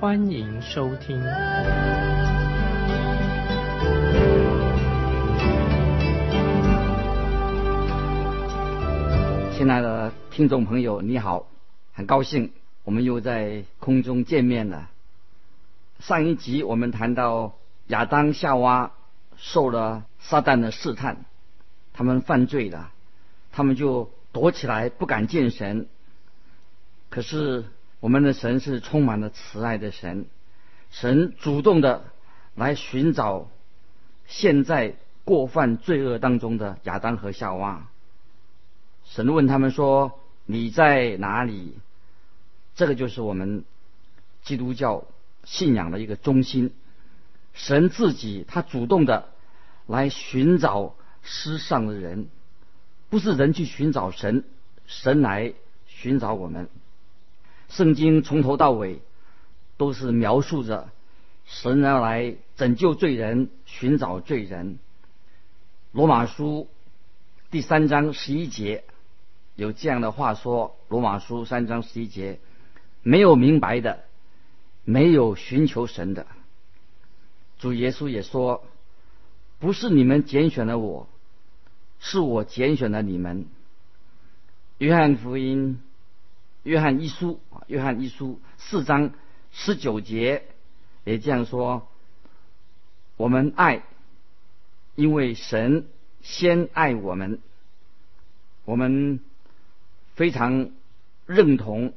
欢迎收听。亲爱的听众朋友，你好。很高兴我们又在空中见面了。上一集我们谈到亚当夏娃受了撒旦的试探，他们犯罪了，他们就躲起来不敢见神。可是我们的神是充满了慈爱的神，神主动的来寻找现在过犯罪恶当中的亚当和夏娃。神问他们说：“你在哪里？”这个就是我们基督教信仰的一个中心。神自己他主动的来寻找失丧的人，不是人去寻找神，神来寻找我们。圣经从头到尾都是描述着神要来拯救罪人、寻找罪人。罗马书第三章十一节有这样的话说：罗马书三章十一节。没有明白的，没有寻求神的。主耶稣也说：“不是你们拣选了我，是我拣选了你们。”约翰福音，约翰一书啊，约翰一书四章十九节也这样说：“我们爱，因为神先爱我们。”我们非常认同。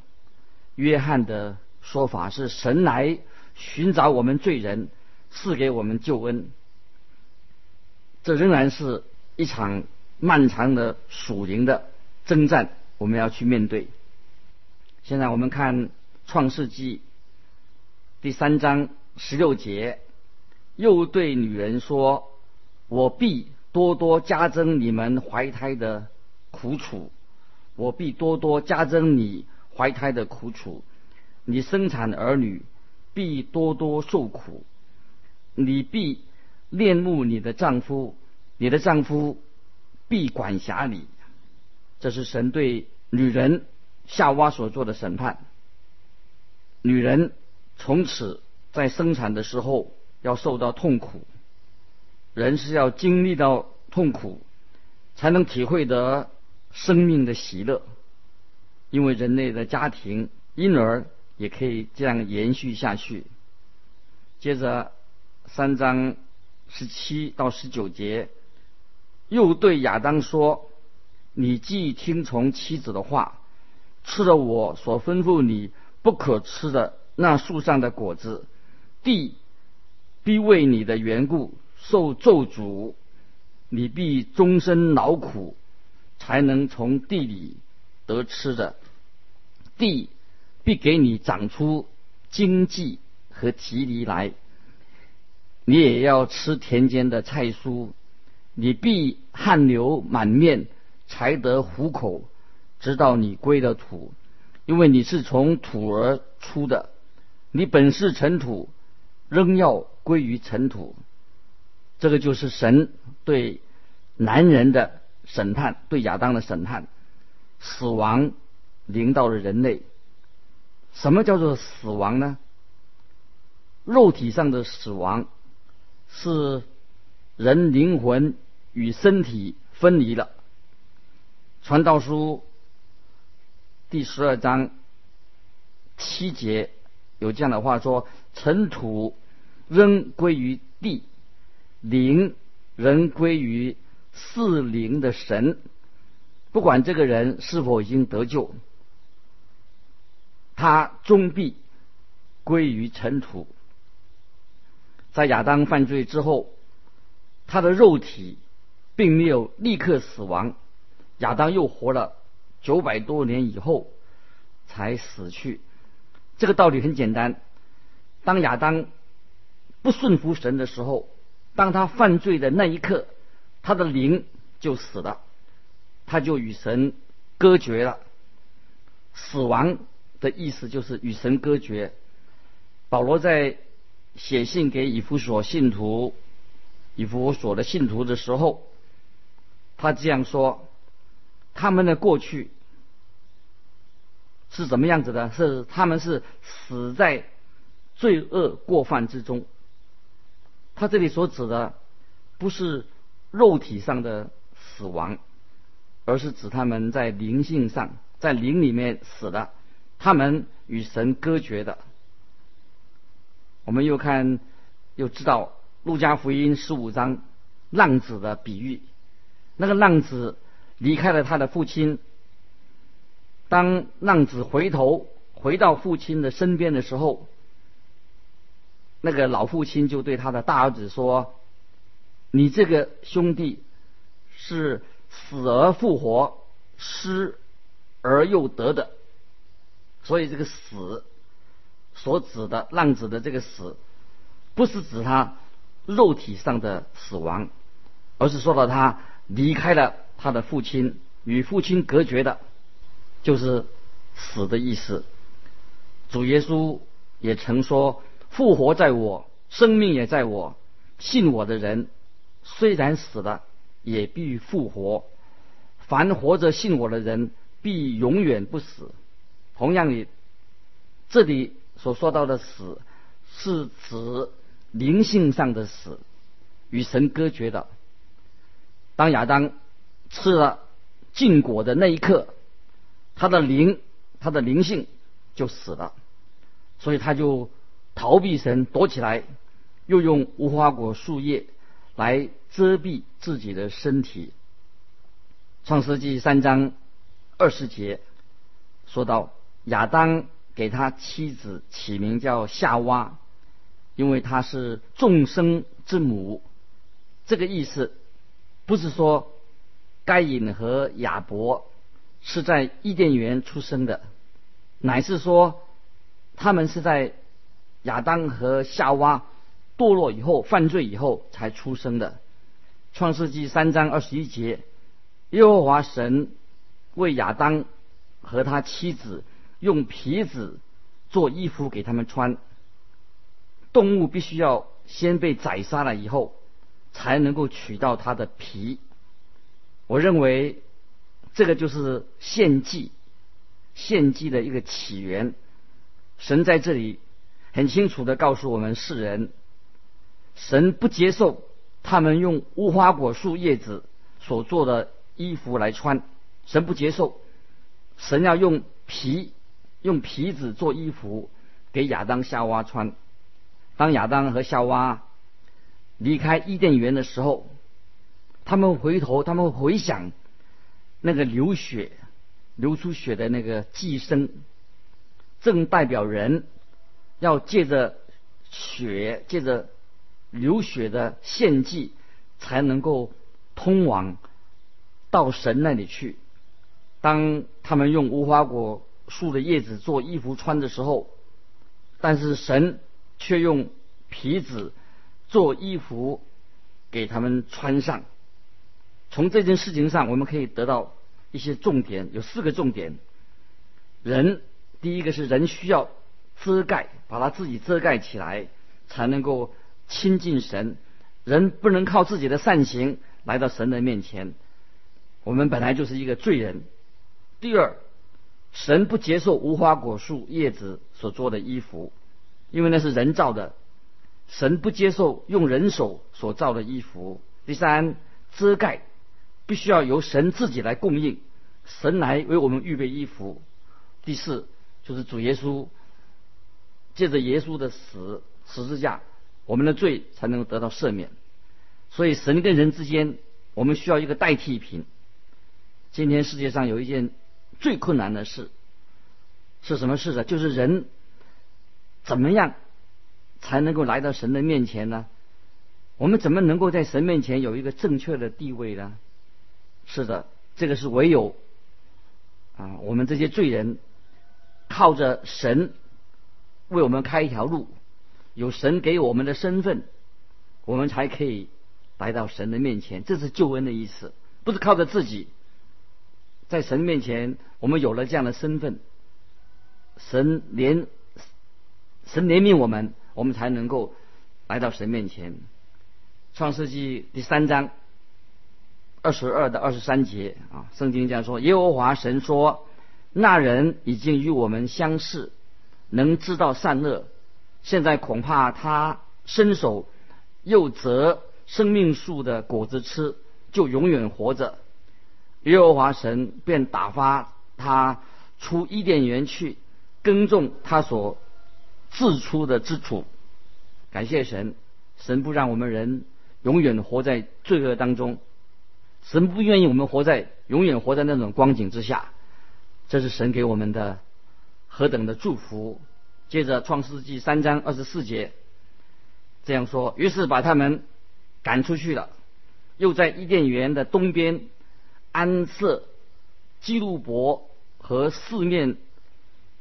约翰的说法是：神来寻找我们罪人，赐给我们救恩。这仍然是一场漫长的属灵的征战，我们要去面对。现在我们看创世纪第三章十六节，又对女人说：“我必多多加增你们怀胎的苦楚，我必多多加增你。”怀胎的苦楚，你生产儿女必多多受苦，你必恋慕你的丈夫，你的丈夫必管辖你。这是神对女人夏娃所做的审判。女人从此在生产的时候要受到痛苦，人是要经历到痛苦，才能体会得生命的喜乐。因为人类的家庭，婴儿也可以这样延续下去。接着三章十七到十九节，又对亚当说：“你既听从妻子的话，吃了我所吩咐你不可吃的那树上的果子，地必为你的缘故受咒诅，你必终身劳苦，才能从地里。”得吃的地必给你长出经济和吉利来，你也要吃田间的菜蔬，你必汗流满面才得糊口，直到你归了土，因为你是从土而出的，你本是尘土，仍要归于尘土。这个就是神对男人的审判，对亚当的审判。死亡临到了人类。什么叫做死亡呢？肉体上的死亡是人灵魂与身体分离了。传道书第十二章七节有这样的话说：“尘土仍归于地，灵仍归于四灵的神。”不管这个人是否已经得救，他终必归于尘土。在亚当犯罪之后，他的肉体并没有立刻死亡，亚当又活了九百多年以后才死去。这个道理很简单：当亚当不顺服神的时候，当他犯罪的那一刻，他的灵就死了，他就与神隔绝了。死亡的意思就是与神隔绝。保罗在写信给以弗所信徒、以弗所的信徒的时候，他这样说：他们的过去是怎么样子的？是他们是死在罪恶过犯之中。他这里所指的不是肉体上的死亡，而是指他们在灵性上，在灵里面死了，他们与神隔绝的。我们又看，又知道路加福音十五章浪子的比喻，那个浪子离开了他的父亲，当浪子回头回到父亲的身边的时候。那个老父亲就对他的大儿子说：“你这个兄弟是死而复活、失而又得的，所以这个死所指的浪子的这个死，不是指他肉体上的死亡，而是说到他离开了他的父亲，与父亲隔绝的，就是死的意思。主耶稣也曾说。”复活在我，生命也在我。信我的人，虽然死了，也必复活。凡活着信我的人，必永远不死。同样的，这里所说到的死，是指灵性上的死，与神隔绝的。当亚当吃了禁果的那一刻，他的灵，他的灵性就死了，所以他就。逃避神，躲起来，又用无花果树叶来遮蔽自己的身体。创世纪三章二十节说到，亚当给他妻子起名叫夏娃，因为她是众生之母。这个意思不是说该隐和亚伯是在伊甸园出生的，乃是说他们是在。亚当和夏娃堕落以后，犯罪以后才出生的。创世纪三章二十一节，耶和华神为亚当和他妻子用皮子做衣服给他们穿。动物必须要先被宰杀了以后，才能够取到它的皮。我认为这个就是献祭，献祭的一个起源。神在这里。很清楚的告诉我们世人，神不接受他们用无花果树叶子所做的衣服来穿，神不接受，神要用皮，用皮子做衣服给亚当夏娃穿。当亚当和夏娃离开伊甸园的时候，他们回头，他们回想那个流血、流出血的那个寄生，正代表人。要借着血，借着流血的献祭，才能够通往到神那里去。当他们用无花果树的叶子做衣服穿的时候，但是神却用皮子做衣服给他们穿上。从这件事情上，我们可以得到一些重点，有四个重点。人，第一个是人需要。遮盖，把他自己遮盖起来，才能够亲近神。人不能靠自己的善行来到神的面前。我们本来就是一个罪人。第二，神不接受无花果树叶子所做的衣服，因为那是人造的。神不接受用人手所造的衣服。第三，遮盖必须要由神自己来供应，神来为我们预备衣服。第四，就是主耶稣。借着耶稣的死十字架，我们的罪才能够得到赦免。所以神跟人之间，我们需要一个代替品。今天世界上有一件最困难的事，是什么事呢？就是人怎么样才能够来到神的面前呢？我们怎么能够在神面前有一个正确的地位呢？是的，这个是唯有啊，我们这些罪人靠着神。为我们开一条路，有神给我们的身份，我们才可以来到神的面前。这是救恩的意思，不是靠着自己，在神面前，我们有了这样的身份，神怜神怜悯我们，我们才能够来到神面前。创世纪第三章二十二到二十三节啊，圣经这样说：耶和华神说，那人已经与我们相似，能知道善恶。现在恐怕他伸手又择生命树的果子吃，就永远活着。耶和华神便打发他出伊甸园去耕种他所自出的之处。感谢神，神不让我们人永远活在罪恶当中，神不愿意我们活在永远活在那种光景之下。这是神给我们的何等的祝福！接着，《创世纪》三章二十四节这样说：“于是把他们赶出去了，又在伊甸园的东边安设基路伯和四面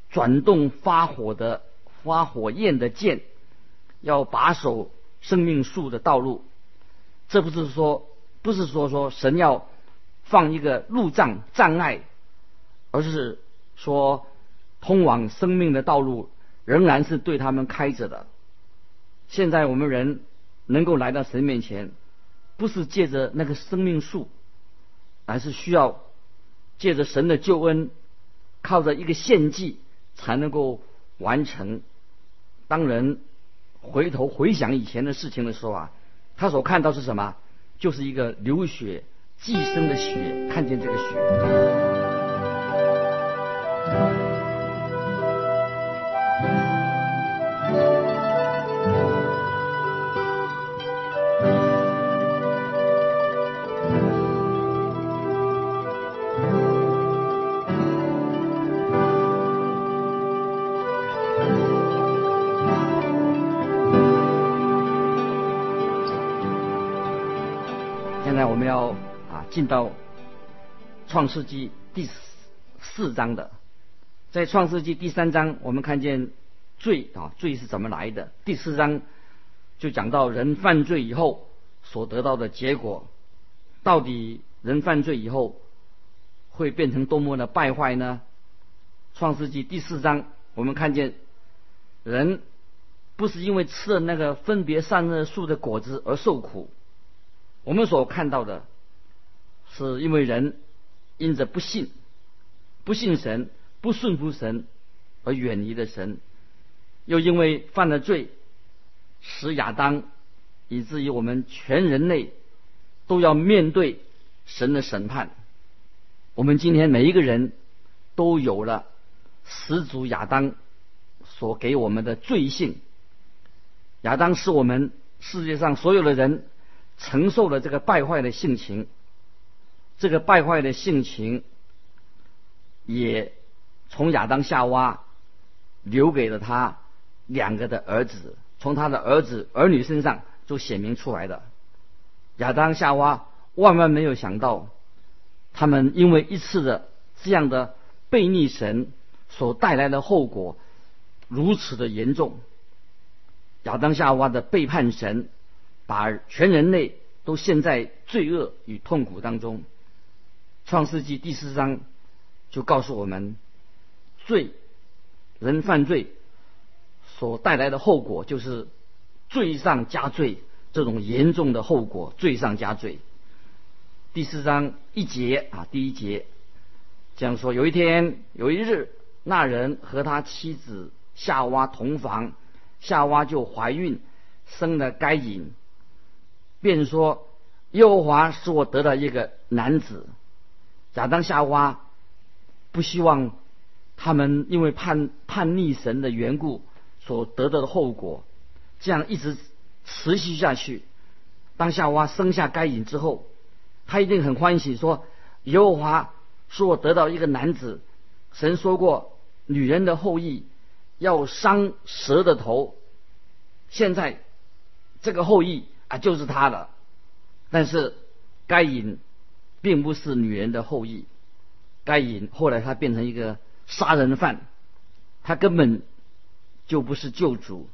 转动发火的发火焰的剑，要把守生命树的道路。这不是说，不是说说神要放一个路障障碍，而是说通往生命的道路。”仍然是对他们开着的。现在我们人能够来到神面前，不是借着那个生命树，而是需要借着神的救恩，靠着一个献祭才能够完成。当人回头回想以前的事情的时候啊，他所看到是什么？就是一个流血寄生的血，看见这个血。进到创世纪第四章的，在创世纪第三章，我们看见罪啊，罪是怎么来的？第四章就讲到人犯罪以后所得到的结果，到底人犯罪以后会变成多么的败坏呢？创世纪第四章，我们看见人不是因为吃了那个分别善恶树的果子而受苦，我们所看到的。是因为人因着不信、不信神、不顺服神而远离了神，又因为犯了罪，使亚当以至于我们全人类都要面对神的审判。我们今天每一个人都有了始祖亚当所给我们的罪性。亚当是我们世界上所有的人承受了这个败坏的性情。这个败坏的性情，也从亚当夏娃留给了他两个的儿子，从他的儿子儿女身上就显明出来的。亚当夏娃万万没有想到，他们因为一次的这样的背逆神所带来的后果如此的严重。亚当夏娃的背叛神，把全人类都陷在罪恶与痛苦当中。创世纪第四章就告诉我们，罪人犯罪所带来的后果就是罪上加罪，这种严重的后果，罪上加罪。第四章一节啊，第一节这样说：有一天，有一日，那人和他妻子夏娃同房，夏娃就怀孕，生了该隐，便说：耶和华使我得到一个男子。亚当夏娃不希望他们因为叛叛逆神的缘故所得到的后果，这样一直持续下去。当夏娃生下该隐之后，他一定很欢喜，说：“耶和华说我得到一个男子。神说过，女人的后裔要伤蛇的头。现在这个后裔啊，就是他了。但是该隐。”并不是女人的后裔，该隐后来他变成一个杀人犯，他根本就不是救主。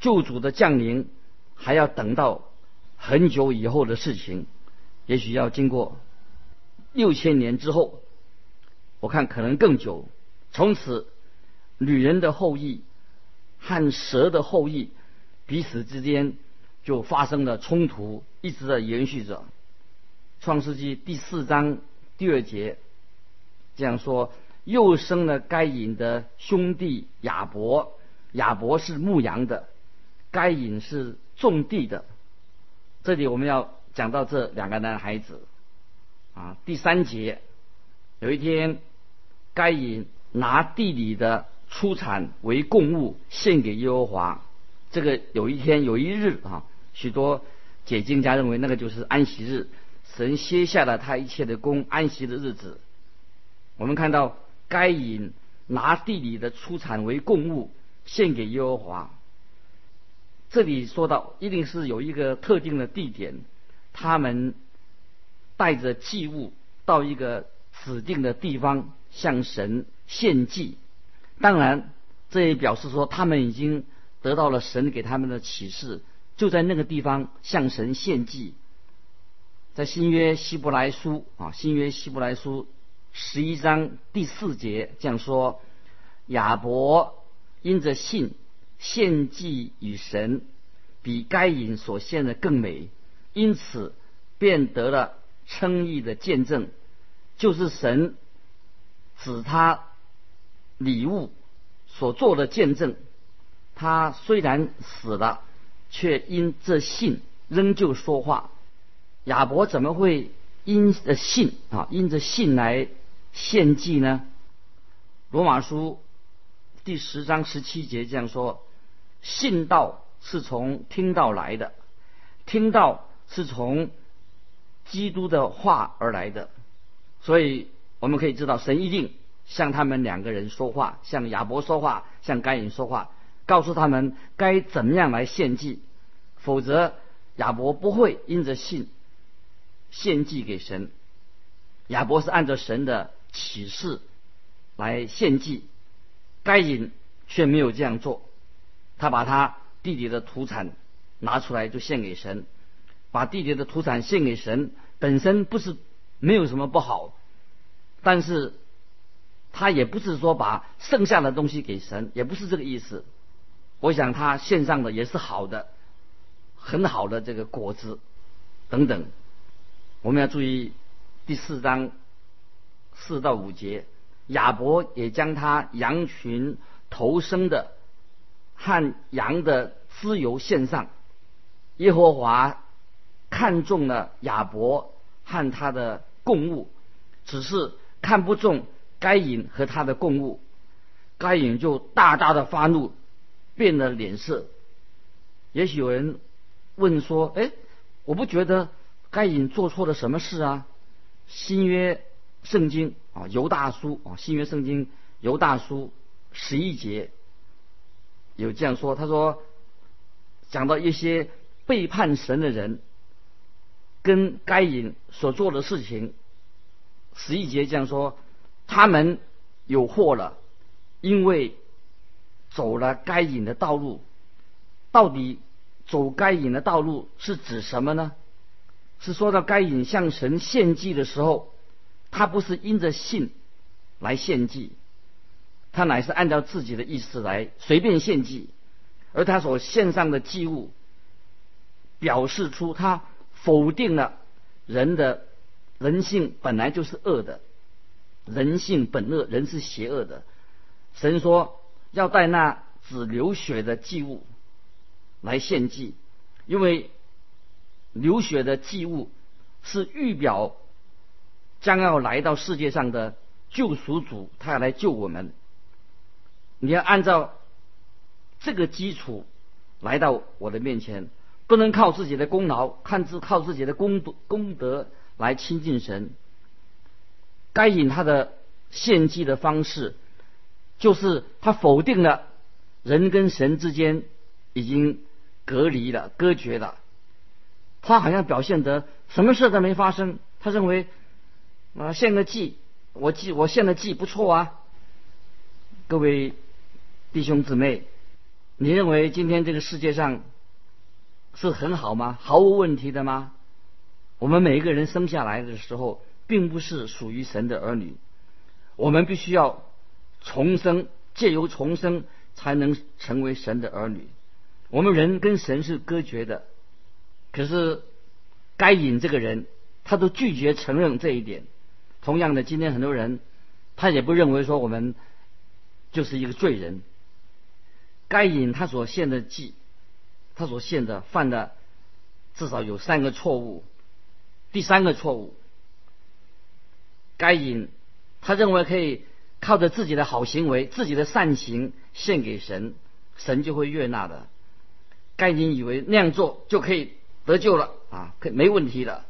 救主的降临还要等到很久以后的事情，也许要经过六千年之后，我看可能更久。从此，女人的后裔和蛇的后裔彼此之间就发生了冲突，一直在延续着。创世纪第四章第二节这样说：又生了该隐的兄弟亚伯，亚伯是牧羊的，该隐是种地的。这里我们要讲到这两个男孩子啊。第三节，有一天，该隐拿地里的出产为供物献给耶和华。这个有一天有一日啊，许多解经家认为那个就是安息日。神歇下了他一切的工，安息的日子。我们看到该隐拿地里的出产为供物献给耶和华。这里说到一定是有一个特定的地点，他们带着祭物到一个指定的地方向神献祭。当然，这也表示说他们已经得到了神给他们的启示，就在那个地方向神献祭。在新约希伯来书啊，新约希伯来书十一章第四节这样说：亚伯因着信献祭与神，比该隐所献的更美，因此便得了称义的见证，就是神指他礼物所做的见证。他虽然死了，却因这信仍旧说话。亚伯怎么会因着信啊，因着信来献祭呢？罗马书第十章十七节这样说：信道是从听道来的，听道是从基督的话而来的。所以我们可以知道，神一定向他们两个人说话，向亚伯说话，向该隐说话，告诉他们该怎么样来献祭，否则亚伯不会因着信。献祭给神，亚伯是按照神的启示来献祭，该隐却没有这样做，他把他弟弟的土产拿出来就献给神，把弟弟的土产献给神本身不是没有什么不好，但是他也不是说把剩下的东西给神，也不是这个意思。我想他献上的也是好的，很好的这个果子等等。我们要注意第四章四到五节，亚伯也将他羊群头生的和羊的自由献上。耶和华看中了亚伯和他的供物，只是看不中该隐和他的供物，该隐就大大的发怒，变了脸色。也许有人问说：“哎，我不觉得。”该隐做错了什么事啊？新约圣经啊，犹大书啊，新约圣经犹大书十一节有这样说，他说讲到一些背叛神的人跟该隐所做的事情，十一节这样说，他们有祸了，因为走了该隐的道路。到底走该隐的道路是指什么呢？是说到该隐向神献祭的时候，他不是因着信来献祭，他乃是按照自己的意思来随便献祭，而他所献上的祭物，表示出他否定了人的人性本来就是恶的，人性本恶，人是邪恶的。神说要带那只流血的祭物来献祭，因为。流血的祭物是预表将要来到世界上的救赎主，他要来救我们。你要按照这个基础来到我的面前，不能靠自己的功劳，看自靠自己的功德功德来亲近神。该隐他的献祭的方式，就是他否定了人跟神之间已经隔离了、隔绝了。他好像表现得什么事都没发生。他认为啊，献个祭，我祭我献的祭不错啊。各位弟兄姊妹，你认为今天这个世界上是很好吗？毫无问题的吗？我们每一个人生下来的时候，并不是属于神的儿女，我们必须要重生，借由重生才能成为神的儿女。我们人跟神是隔绝的，可是该隐这个人，他都拒绝承认这一点。同样的，今天很多人他也不认为说我们就是一个罪人。该隐他所献的祭，他所献的犯的至少有三个错误。第三个错误，该隐他认为可以靠着自己的好行为、自己的善行献给神，神就会悦纳的。该隐以为那样做就可以得救了啊，可没问题的。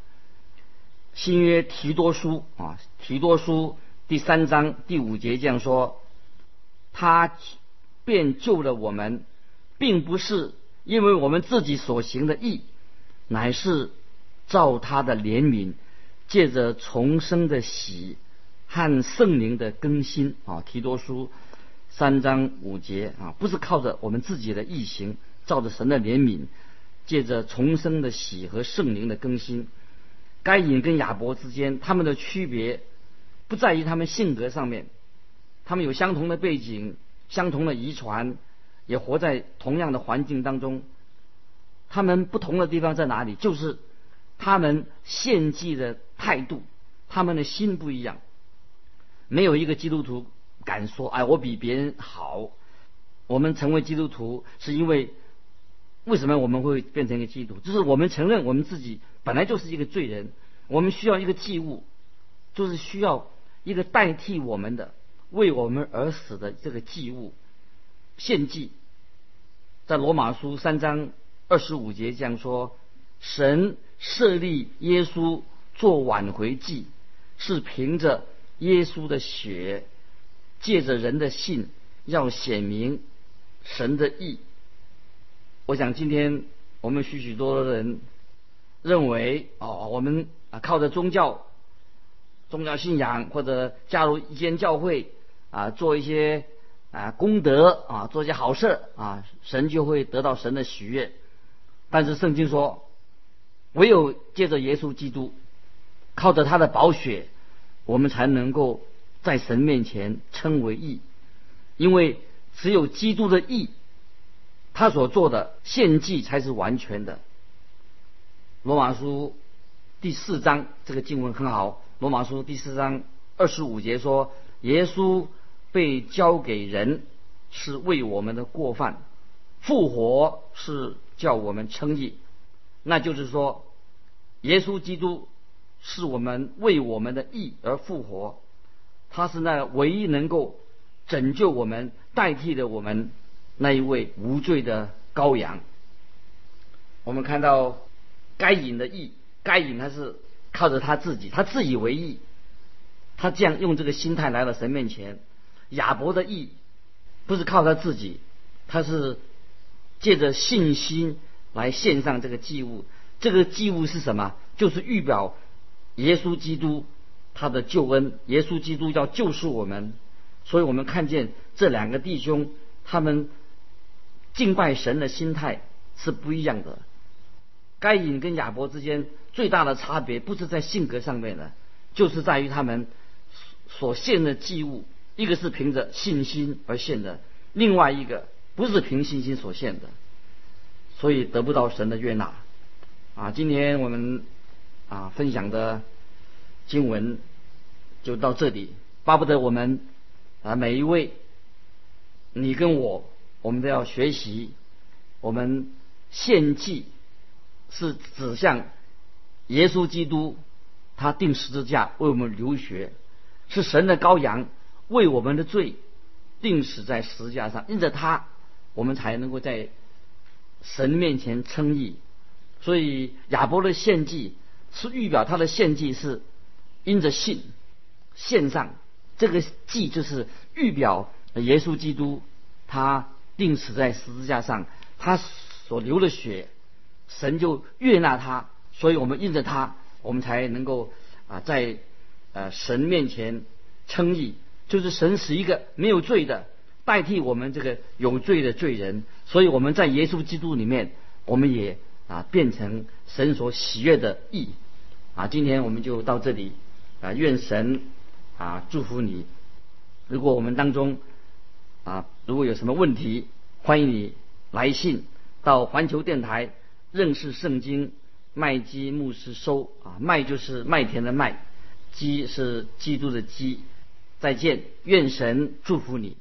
新约提多书啊，提多书第三章第五节这样说：他便救了我们，并不是因为我们自己所行的义，乃是。照他的怜悯，借着重生的喜和圣灵的更新啊，提多书三章五节啊，不是靠着我们自己的义行，照着神的怜悯，借着重生的喜和圣灵的更新。该隐跟亚伯之间，他们的区别不在于他们性格上面，他们有相同的背景、相同的遗传，也活在同样的环境当中。他们不同的地方在哪里？就是。他们献祭的态度，他们的心不一样。没有一个基督徒敢说：“哎，我比别人好。”我们成为基督徒是因为为什么我们会变成一个基督？就是我们承认我们自己本来就是一个罪人，我们需要一个祭物，就是需要一个代替我们的、为我们而死的这个祭物献祭。在罗马书三章二十五节这样说：“神。”设立耶稣做挽回祭，是凭着耶稣的血，借着人的信，要显明神的意。我想今天我们许许多多人认为，哦，我们啊靠着宗教、宗教信仰或者加入一间教会啊，做一些啊功德啊，做一些好事啊，神就会得到神的喜悦。但是圣经说。唯有借着耶稣基督，靠着他的宝血，我们才能够在神面前称为义。因为只有基督的义，他所做的献祭才是完全的。罗马书第四章这个经文很好。罗马书第四章二十五节说：“耶稣被交给人，是为我们的过犯；复活是叫我们称义。”那就是说，耶稣基督是我们为我们的义而复活，他是那唯一能够拯救我们、代替的我们那一位无罪的羔羊。我们看到该隐的义，该隐他是靠着他自己，他自以为义，他这样用这个心态来到神面前。亚伯的义不是靠他自己，他是借着信心。来献上这个祭物，这个祭物是什么？就是预表耶稣基督他的救恩。耶稣基督要救赎我们，所以我们看见这两个弟兄他们敬拜神的心态是不一样的。该隐跟亚伯之间最大的差别不是在性格上面的，就是在于他们所献的祭物，一个是凭着信心而献的，另外一个不是凭信心所献的。所以得不到神的悦纳，啊，今天我们啊分享的经文就到这里，巴不得我们啊每一位，你跟我，我们都要学习，我们献祭是指向耶稣基督，他定十字架为我们流血，是神的羔羊为我们的罪定死在十字架上，因着他，我们才能够在。神面前称义，所以亚伯的献祭是预表他的献祭是因着信献上，这个祭就是预表耶稣基督他钉死在十字架上，他所流的血，神就悦纳他，所以我们因着他，我们才能够啊在呃神面前称义，就是神使一个没有罪的代替我们这个有罪的罪人，所以我们在耶稣基督里面，我们也啊变成神所喜悦的义。啊，今天我们就到这里啊，愿神啊祝福你。如果我们当中啊如果有什么问题，欢迎你来信到环球电台认识圣经麦基牧师收啊，麦就是麦田的麦，基是基督的基。再见，愿神祝福你。